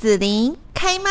子琳开麦。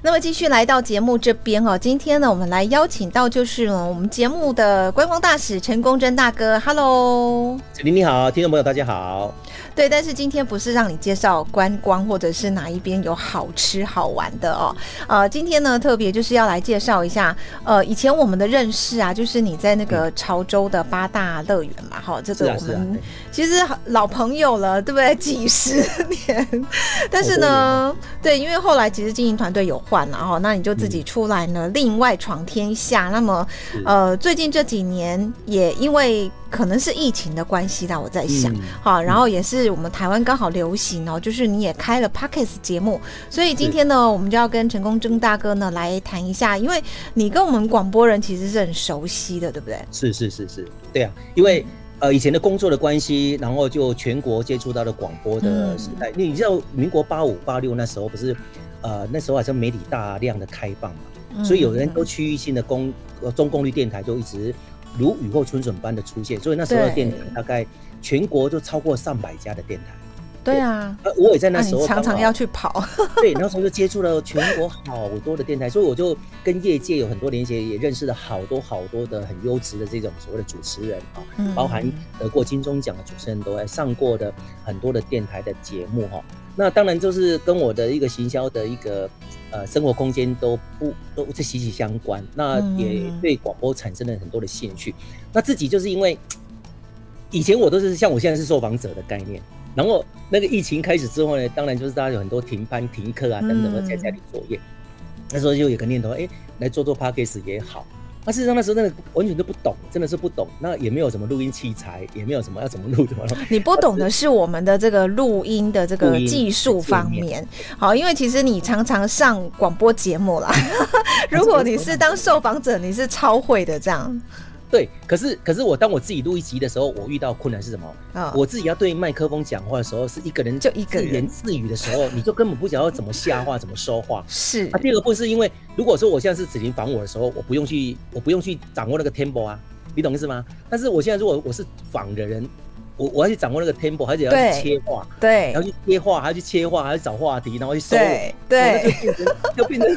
那么继续来到节目这边哦，今天呢，我们来邀请到就是我们节目的观光大使陈公真大哥，Hello，子琳你好，听众朋友大家好。对，但是今天不是让你介绍观光或者是哪一边有好吃好玩的哦。呃，今天呢，特别就是要来介绍一下，呃，以前我们的认识啊，就是你在那个潮州的八大乐园嘛，哈、嗯，这个我们其实老朋友了，对不对？几十年。但是呢，对，因为后来其实经营团队有换了哈，那你就自己出来呢，嗯、另外闯天下。那么，呃，最近这几年也因为。可能是疫情的关系啦，我在想，嗯、好，然后也是我们台湾刚好流行哦，就是你也开了 Pockets 节目，所以今天呢，我们就要跟陈公贞大哥呢来谈一下，因为你跟我们广播人其实是很熟悉的，对不对？是是是是，对啊，因为呃以前的工作的关系，然后就全国接触到了广播的时代。你、嗯、你知道民国八五八六那时候不是呃那时候好像媒体大量的开放嘛，嗯、所以有人都区域性的公呃中功率电台就一直。如雨后春笋般的出现，所以那时候的电台大概全国就超过上百家的电台。对啊，呃，我也在那时候常常要去跑。对，那时候就接触了全国好多的电台，所以我就跟业界有很多连接，也认识了好多好多的很优质的这种所谓的主持人啊，包含得过金钟奖的主持人都来上过的很多的电台的节目哈。那当然就是跟我的一个行销的一个。呃，生活空间都不都是息息相关，那也对广播产生了很多的兴趣。嗯、那自己就是因为以前我都是像我现在是受访者的概念，然后那个疫情开始之后呢，当然就是大家有很多停班停课啊等等的在家里作业，嗯、那时候就有个念头，哎、欸，来做做 Podcast 也好。那事实上那时候真的完全都不懂，真的是不懂。那也没有什么录音器材，也没有什么要怎么录怎么录。你不懂的是我们的这个录音的这个技术方面。好，因为其实你常常上广播节目啦。如果你是当受访者，你是超会的这样。对，可是可是我当我自己录一集的时候，我遇到困难是什么？啊，我自己要对麦克风讲话的时候，是一个人就一个人自言自语的时候，你就根本不晓得要怎么下话，怎么说话。是。啊，第二个不是因为，如果说我现在是子琳访我的时候，我不用去，我不用去掌握那个 tempo 啊，你懂意思吗？但是我现在如果我是访的人。我我要去掌握那个 tempo，而且要去切话，对，然后去切话，还要去切话，还要找话题，然后去收，对，对，就变成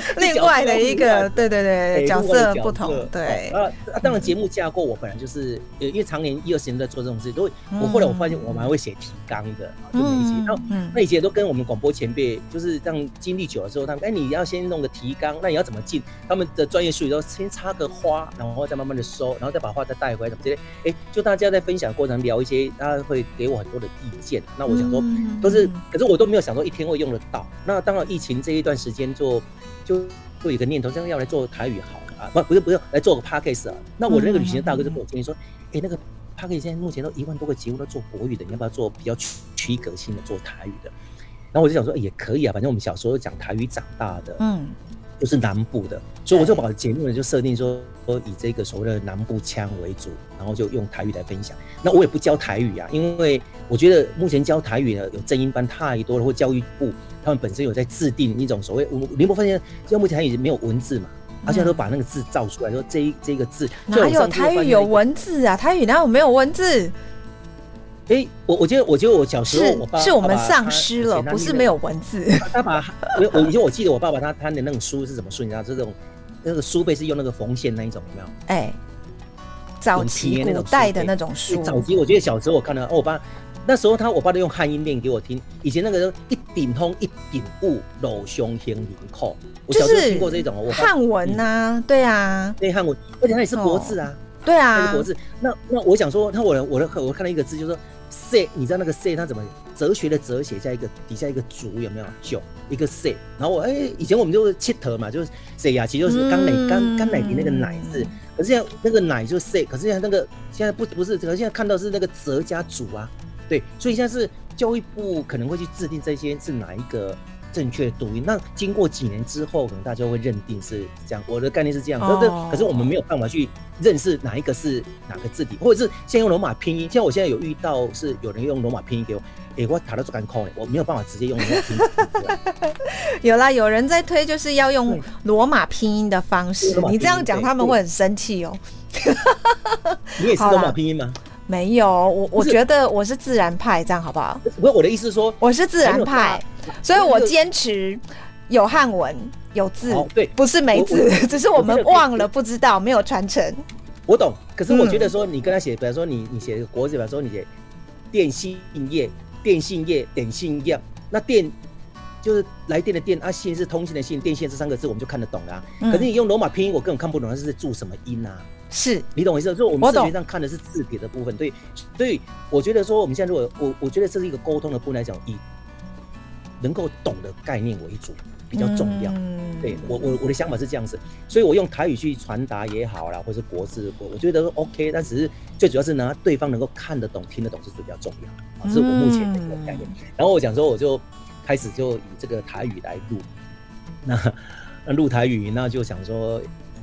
另外的一个，对对对，角色不同，对。啊啊，当然节目架构我本来就是，因为常年一二十年在做这种事，都会。我后来我发现我们还会写提纲的，就每一集。然后那以前都跟我们广播前辈，就是这样经历久了之后，他们哎，你要先弄个提纲，那你要怎么进？他们的专业术语都先插个花，然后再慢慢的收，然后再把话再带回来，怎么之类。哎，就大家在分享过程聊一些，大家会给我很多的意见。那我想说，都是，可是我都没有想说一天会用得到。那当然，疫情这一段时间做就会有一个念头，这样要来做台语好啊？不，不是，不用来做个 podcast 啊。那我的那个旅行的大哥就跟我建议说，哎，那个 podcast 现在目前都一万多个节目都做国语的，你要不要做比较区区隔性的做台语的？然后我就想说，也可以啊，反正我们小时候讲台语长大的，嗯。就是南部的，所以我就把节目呢就设定说，说以这个所谓的南部腔为主，然后就用台语来分享。那我也不教台语啊，因为我觉得目前教台语呢有正音班太多了，或教育部他们本身有在制定一种所谓，我你有没有发现，现在目前台语没有文字嘛，而且都把那个字造出来，说这一这个字哪有台语有文字啊？台语哪有没有文字？哎、欸，我我觉得，我觉得我小时候，我爸是我们丧失了，不是没有文字。他把，我我以前我记得我爸爸他他的那种书是怎么书？你知道？这种那个书背是用那个缝线那一种，有没有？哎、欸，早期古代的那种书。早期我觉得小时候我看到，哦，我爸那时候他我爸都用汉音念给我听。以前那个一顶通一顶雾，搂胸天领扣，我小时候听过这种。汉文呐、啊，嗯、对啊，对汉文，而且它也是国字啊，哦、对啊，是国字。那那我想说，那我我的我看到一个字，就是说。C，你知道那个 C 它怎么哲学的哲写下一个底下一个足有没有？九一个 C，然后我哎、欸，以前我们就是切头嘛，就是 C 呀，其实就是刚奶刚刚奶瓶那个奶字，可是现在那个奶就是 C，可是现在那个现在不不是，可是现在看到是那个哲加足啊，对，所以现在是教育部可能会去制定这些是哪一个。正确读音，那经过几年之后，可能大家会认定是这样。我的概念是这样，可是、oh. 可是我们没有办法去认识哪一个是哪个字体，或者是先用罗马拼音。像我现在有遇到是有人用罗马拼音给我，哎、欸，我卡到这干空我没有办法直接用罗马拼音。有啦，有人在推，就是要用罗马拼音的方式。你这样讲，他们会很生气哦。你也是罗马拼音吗？没有，我我觉得我是自然派，这样好不好？不是我的意思是说，我是自然派，所以我坚持有汉文有字，对，不是没字，只是我们忘了不知道，没有传承。我懂，可是我觉得说你跟他写，比方说你你写个国字，比方说你写电信业、电信业、电信业，那电就是来电的电，啊信是通信的信，电线这三个字我们就看得懂了。可是你用罗马拼音，我根本看不懂它是在注什么音啊。是你懂我意思？就我们视觉上看的是字体的部分，对，所以我觉得说我们现在如果我我觉得这是一个沟通的部分来讲，以能够懂的概念为主比较重要。对我我我的想法是这样子，所以我用台语去传达也好啦，或是国字，我我觉得 OK，但只是最主要是呢，对方能够看得懂、听得懂是最比较重要，这是我目前的一个概念。然后我讲说，我就开始就以这个台语来录，那那录台语，那就想说。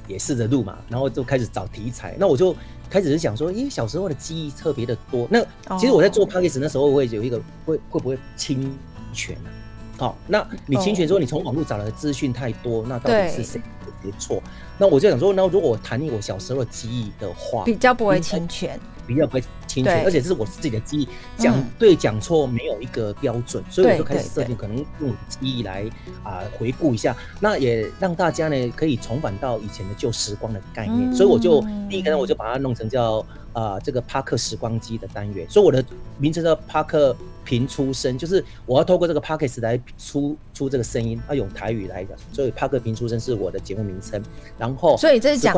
也试着录嘛，然后就开始找题材。那我就开始是想说，因为小时候的记忆特别的多。那其实我在做 podcast 那时候，我会有一个会会不会侵权啊？好，那你侵权说你从网络找来的资讯太多，那到底是谁的错？那我就想说，那如果我谈我小时候的记忆的话，比较不会侵权。比较不会侵权，而且这是我自己的记忆，讲对讲错没有一个标准，所以我就开始设定，可能用记忆来啊回顾一下，那也让大家呢可以重返到以前的旧时光的概念，所以我就第一个呢，我就把它弄成叫啊这个帕克时光机的单元，所以我的名称叫帕克平出声，就是我要透过这个 Podcast 来出出这个声音，要用台语来讲，所以帕克平出声是我的节目名称。然后，所以这是讲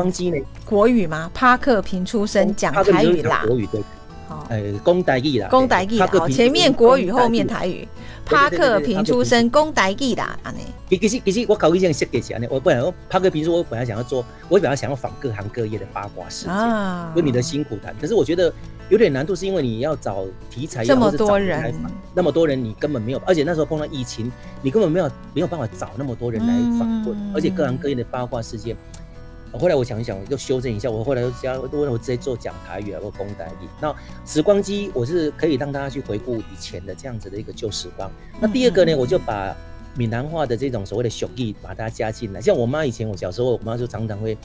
国语吗？帕克平出声讲台语啦。国语对。好，呃，讲台语啦。公台语啦。前面国语，后面台语。帕克平出身，公台语啦，安尼。其实其实我考虑这样设计起来呢，我本来说帕克平出，我本来想要做，我本来想要访各行各业的八卦事件，为你的辛苦谈。可是我觉得。有点难度，是因为你要找题材，这么多人，那么多人，你根本没有，而且那时候碰到疫情，你根本没有没有办法找那么多人来访问，而且各行各业的八卦事件。后来我想一想，又修正一下，我后来又加，我我直接做讲台语，或公台语。那时光机，我是可以让大家去回顾以前的这样子的一个旧时光。那第二个呢，我就把闽南话的这种所谓的俗语把它加进来。像我妈以前，我小时候，我妈就常常会。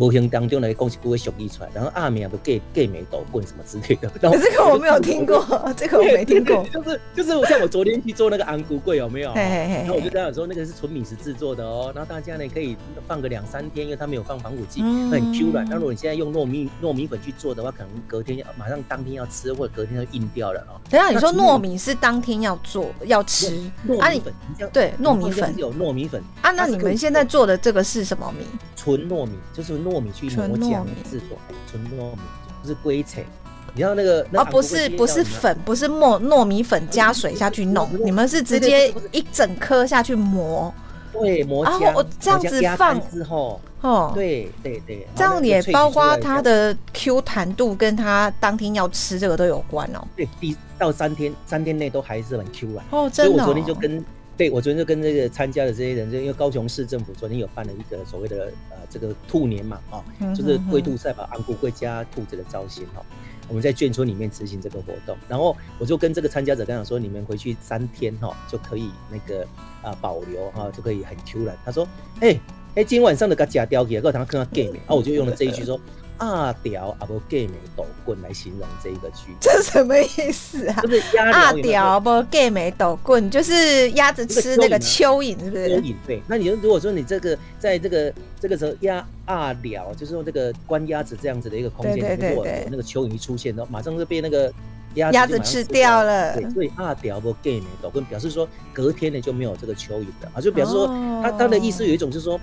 无形当中来讲是不会俗语出来，然后阿明不给给没抖棍什么之类的。这个我没有听过，这个我没听过。就是就是像我昨天去做那个安菇柜有没有？然后我就跟他说那个是纯米食制作的哦，然后大家呢可以放个两三天，因为它没有放防腐剂，很 Q 软。那如果你现在用糯米糯米粉去做的话，可能隔天要马上当天要吃，或者隔天就硬掉了哦。等下你说糯米是当天要做要吃？糯米粉，对，糯米粉有糯米粉啊？那你们现在做的这个是什么米？纯糯米，就是糯米去磨浆制作，纯糯米不是龟菜。你知道那个？哦，不是，不是粉，不是糯糯米粉加水下去弄，你们是直接一整颗下去磨。对，磨浆。然后我这样子放之后，哦，对对对，这样也包括它的 Q 弹度，跟它当天要吃这个都有关哦。对，第到三天，三天内都还是很 Q 软。哦，真的。所以我昨天就跟。对，我昨天就跟这个参加的这些人，就因为高雄市政府昨天有办了一个所谓的呃这个兔年嘛，啊、哦，就是龟兔赛跑，昂古龟加兔子的造型哈、哦，我们在眷村里面执行这个活动，然后我就跟这个参加者跟他说，你们回去三天哈、哦、就可以那个啊、呃、保留哈、哦、就可以很 Q 了。他说，哎哎，今天晚上的给他夹掉给，给他看他 game，然后我就用了这一句说。阿条阿不给没抖棍来形容这一个句，这什么意思啊？就是阿条不给没抖棍，就是鸭子吃那个蚯蚓，是不是？蚯蚓对。那你如果说你这个在这个这个时候鸭阿条，就是用这个关鸭子这样子的一个空间，如果那个蚯蚓一出现，然后马上就被那个鸭鸭子吃掉了。对，所以阿条不给没抖棍，表示说隔天呢就没有这个蚯蚓了啊，就表示说他他的意思有一种就是说。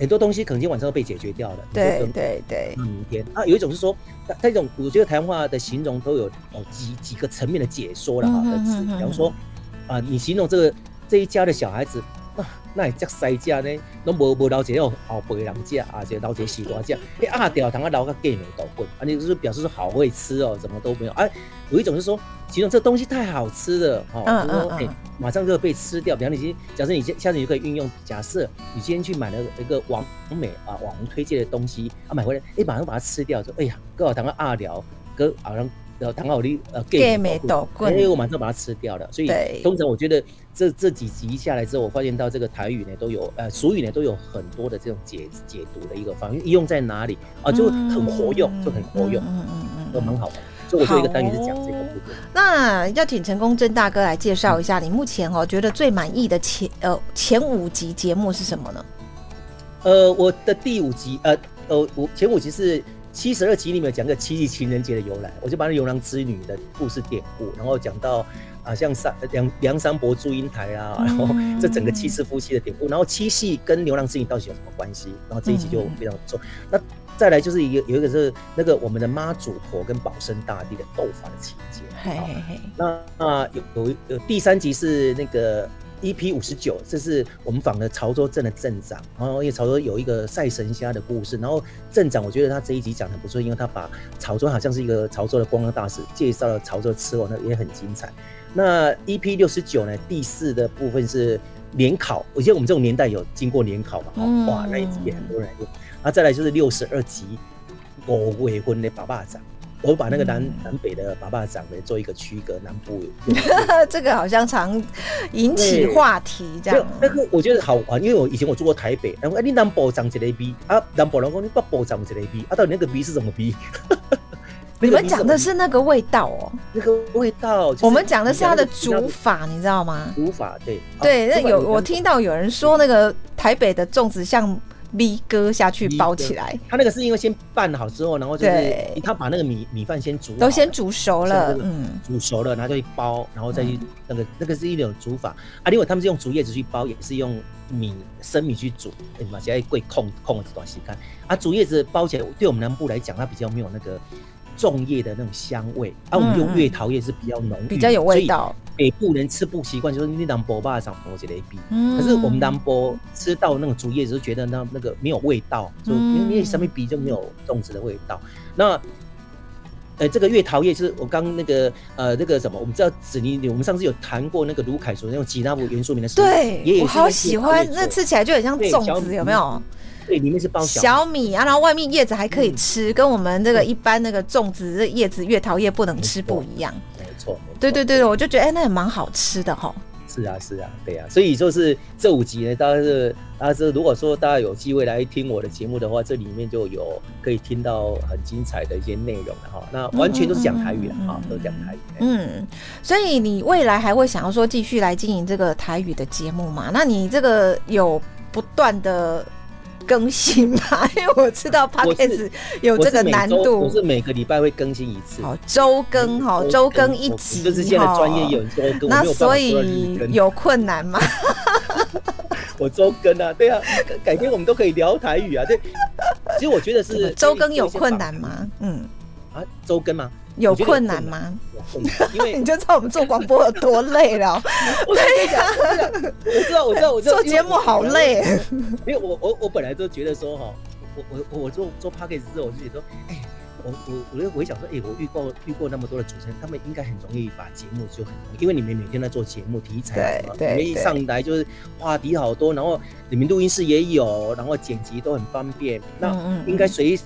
很多东西可能今天晚上都被解决掉了。对对对。明天啊，有一种是说，它这种我觉得台湾话的形容都有哦几几个层面的解说了哈的词，比方说啊，你形容这个这一家的小孩子。那也叫塞家呢，都无无老姐要好辈人家啊，这老姐西瓜酱，哎阿掉糖啊老个给没倒滚，啊你就是表示说好会吃哦，怎么都没有，哎、啊、有一种是说，其中这东西太好吃了，哈、哦，就说哎、欸、马上就会被吃掉。比方你今假设你下下次你就可以运用，假设你今天去买了一个网美啊网红推荐的东西啊买回来，哎马上把它吃掉，说哎呀刚好糖个阿聊哥好像。然后刚好你呃给没抖棍，因为我马上把它吃掉了，所以通常我觉得这这几集下来之后，我发现到这个台语呢都有呃俗语呢都有很多的这种解解读的一个方应，用在哪里啊就很活用，就很活用，嗯嗯嗯，都蛮好的。所以我做一个单元是讲这个部分。那要请成功真大哥来介绍一下，你目前哦觉得最满意的前呃前五集节目是什么呢？呃，我的第五集呃呃我前五集是。七十二集里面有讲个七夕情人节的由来，我就把那牛郎织女的故事典故，然后讲到啊，像三梁梁山伯祝英台啊，然后这整个七世夫妻的典故，然后七夕跟牛郎织女到底有什么关系？然后这一集就非常重。那再来就是一个有一个是那个我们的妈祖婆跟保生大帝的斗法的情节。嘿嘿嘿。那啊有有有第三集是那个。EP 五十九，59，这是我们访的潮州镇的镇长，然后因为潮州有一个赛神虾的故事，然后镇长我觉得他这一集讲的不错，因为他把潮州好像是一个潮州的观光大使，介绍了潮州吃货，那也很精彩。那 EP 六十九呢，第四的部分是联考，我记得我们这种年代有经过联考嘛，哇，那一集也很多人用。那再来就是六十二集，我未婚的爸爸长。我把那个南、嗯、南北的爸爸长得做一个区隔，南部 这个好像常引起话题这样。那个我觉得好玩，因为我以前我住过台北，然后哎，你南部长一个 B 啊，南部人讲你北部长一个 B 啊，到底那个 B 是什么 B？你们讲的是那个味道哦，那个味道。我们讲的是它的煮法，你知道吗？煮法对对，那有我听到有人说那个台北的粽子像。米割下去包起来，他那个是因为先拌好之后，然后就是他把那个米米饭先煮，都先煮熟了，嗯，煮熟了，然后就一包，然后再去那个那个是一种煮法啊。另外他们是用竹叶子去包，也是用米生米去煮，对嘛？现在贵控控了这段时间啊，竹叶子包起来，对我们南部来讲，它比较没有那个。粽叶的那种香味，啊，我们用月桃叶是比较浓郁，比较有味道。北部人吃不习惯，就是你南部爸长我觉得比，可是我们南波吃到那种竹叶子，就觉得那那个没有味道，就因为上面比就没有粽子的味道。那，呃，这个月桃叶是我刚那个呃那个什么，我们知道紫泥，我们上次有谈过那个卢凯说那种吉纳布元素名的，对，我好喜欢，那吃起来就很像粽子，有没有？对，里面是包小米，啊，然后外面叶子还可以吃，嗯、跟我们这个一般那个粽子的叶子、月桃叶不能吃不一样。对对对，我就觉得哎，那也蛮好吃的哈。是啊，是啊，对啊，所以就是这五集呢，大家是，大家是，如果说大家有机会来听我的节目的话，这里面就有可以听到很精彩的一些内容的哈。那完全都是讲台语的哈，都讲台语。嗯，所以你未来还会想要说继续来经营这个台语的节目吗？那你这个有不断的。更新嘛，因为我知道 Podcast 有这个难度。我是每个礼拜会更新一次，好，周更哈，周更一集，就是现在专业有周更。那所以有困难吗？我周更啊，对啊，改天我们都可以聊台语啊。对，其实我觉得是周更有困难吗？嗯，啊，周更吗？有困难吗？因为 你就知道我们做广播有多累了。对呀，我知道，我知道，我知道，做节目好累。因为我我我本来都觉得说哈，我我我做做 podcast 之后，我就觉得说，哎，我我我我会想说，哎，我遇过遇过那么多的主持人，他们应该很容易把节目就很容易，因为你们每天在做节目题材什么，你们一上来就是话题好多，然后你们录音室也有，然后剪辑都很方便，那应该随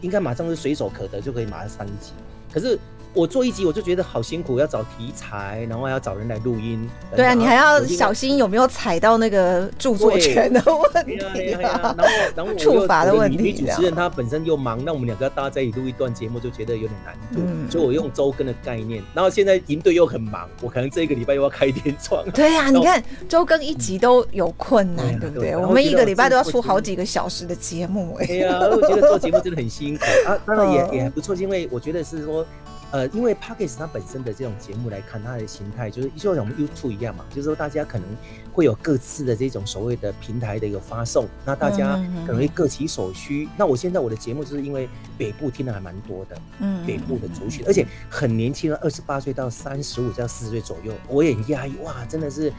应该马上是随手可得，就可以马上上一集。可是我做一集我就觉得好辛苦，要找题材，然后还要找人来录音。对啊，你还要小心有没有踩到那个著作权的 问题啊，然后然后处罚的问题。女主持人她本身又忙，那我们两个要搭在一起录一段节目，就觉得有点难度。嗯、所以我用周更的概念。然后现在营队又很忙，我可能这一个礼拜又要开天窗。对呀、啊，你看周更一集都有困难，嗯、对不对？我们一个礼拜都要出好几个小时的节目。哎呀，我觉得做节目真的很辛苦啊，当然也 也还不错，因为我觉得是说。呃，因为 Podcast 它本身的这种节目来看，它的形态就是就像我们 YouTube 一样嘛，就是说大家可能会有各自的这种所谓的平台的一个发送，那大家可能会各取所需。嗯、那我现在我的节目就是因为北部听的还蛮多的，嗯，北部的族群，而且很年轻，二十八岁到三十五到四十岁左右，我也很压抑，哇，真的是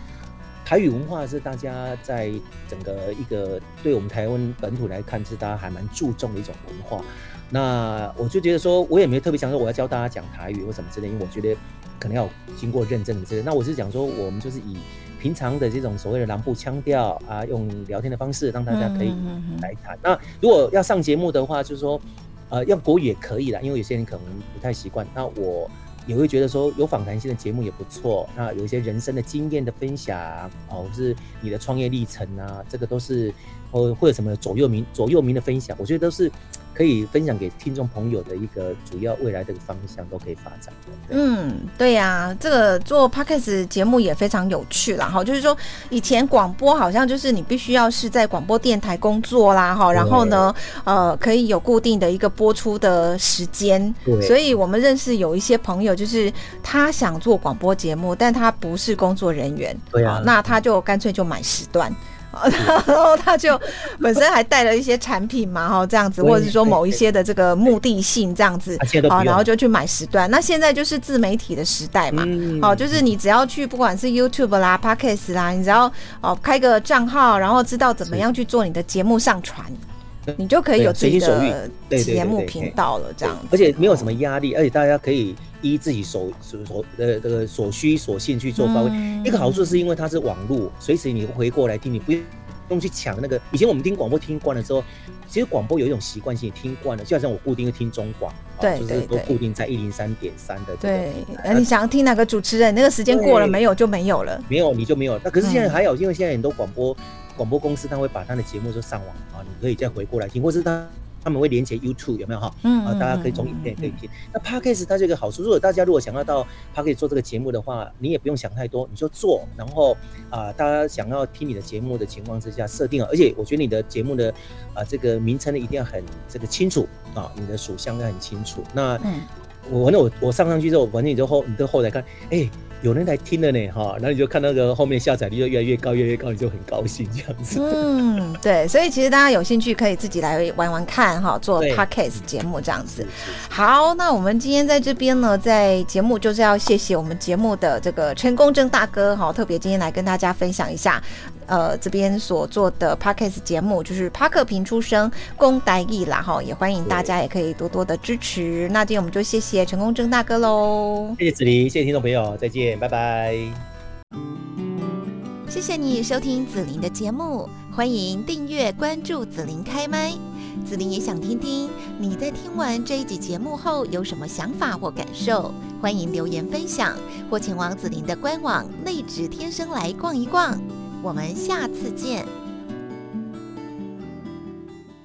台语文化是大家在整个一个对我们台湾本土来看是大家还蛮注重的一种文化。那我就觉得说，我也没有特别想说我要教大家讲台语或什么之类，因为我觉得可能要经过认证的这个。那我是讲说，我们就是以平常的这种所谓的南部腔调啊，用聊天的方式让大家可以来谈。嗯嗯嗯。那如果要上节目的话，就是说，呃，用国语也可以啦，因为有些人可能不太习惯。那我也会觉得说，有访谈性的节目也不错。那有一些人生的经验的分享啊，或是你的创业历程啊，这个都是，或或者什么左右铭左右铭的分享，我觉得都是。可以分享给听众朋友的一个主要未来的方向都可以发展。嗯，对呀、啊，这个做 Podcast 节目也非常有趣啦。哈，就是说以前广播好像就是你必须要是在广播电台工作啦哈，然后呢，呃，可以有固定的一个播出的时间。对，所以我们认识有一些朋友，就是他想做广播节目，但他不是工作人员。对啊，那他就干脆就买时段。然后他就本身还带了一些产品嘛，哈，这样子，或者是说某一些的这个目的性这样子，好，然后就去买时段。那现在就是自媒体的时代嘛，好，就是你只要去不管是 YouTube 啦、Podcast 啦，你只要哦开个账号，然后知道怎么样去做你的节目上传，你就可以有自己的节目频道了，这样子。而且没有什么压力，而且大家可以依自己所所所呃这个所需所信去做发挥。嗯、一个好处是因为它是网络，随时你回过来听，你不用去抢那个。以前我们听广播听惯了之后，其实广播有一种习惯性，听惯了，就好像我固定会听中广，对，就是都固定在一零三点三的。对，那你想要听哪个主持人，那个时间过了没有就没有了，没有你就没有。那可是现在还有，嗯、因为现在很多广播广播公司，他会把他的节目就上网啊，你可以再回过来听，或是他。他们会连接 YouTube 有没有哈？嗯，啊，大家可以从影片可以听。那 Podcast 它这个好处，如果大家如果想要到 Podcast 做这个节目的话，你也不用想太多，你就做。然后啊，大家想要听你的节目的情况之下，设定了，而且我觉得你的节目的啊这个名称呢一定要很这个清楚啊，你的属相要很清楚。那嗯我反正我我上上去之后，反正你就后你就后台看，哎、欸。有人来听了呢，哈，然后你就看那个后面下载率就越来越高，越来越高，你就很高兴这样子。嗯，对，所以其实大家有兴趣可以自己来玩玩看，哈，做 podcast 节目这样子。好，那我们今天在这边呢，在节目就是要谢谢我们节目的这个陈公正大哥，哈，特别今天来跟大家分享一下。呃，这边所做的 Podcast 节目就是帕克平出生公台语啦哈，也欢迎大家也可以多多的支持。那今天我们就谢谢成功正大哥喽，谢谢子琳，谢谢听众朋友，再见，拜拜。谢谢你收听子琳的节目，欢迎订阅关注子琳开麦。子琳也想听听你在听完这一集节目后有什么想法或感受，欢迎留言分享或前往子琳的官网内职天生来逛一逛。我们下次见。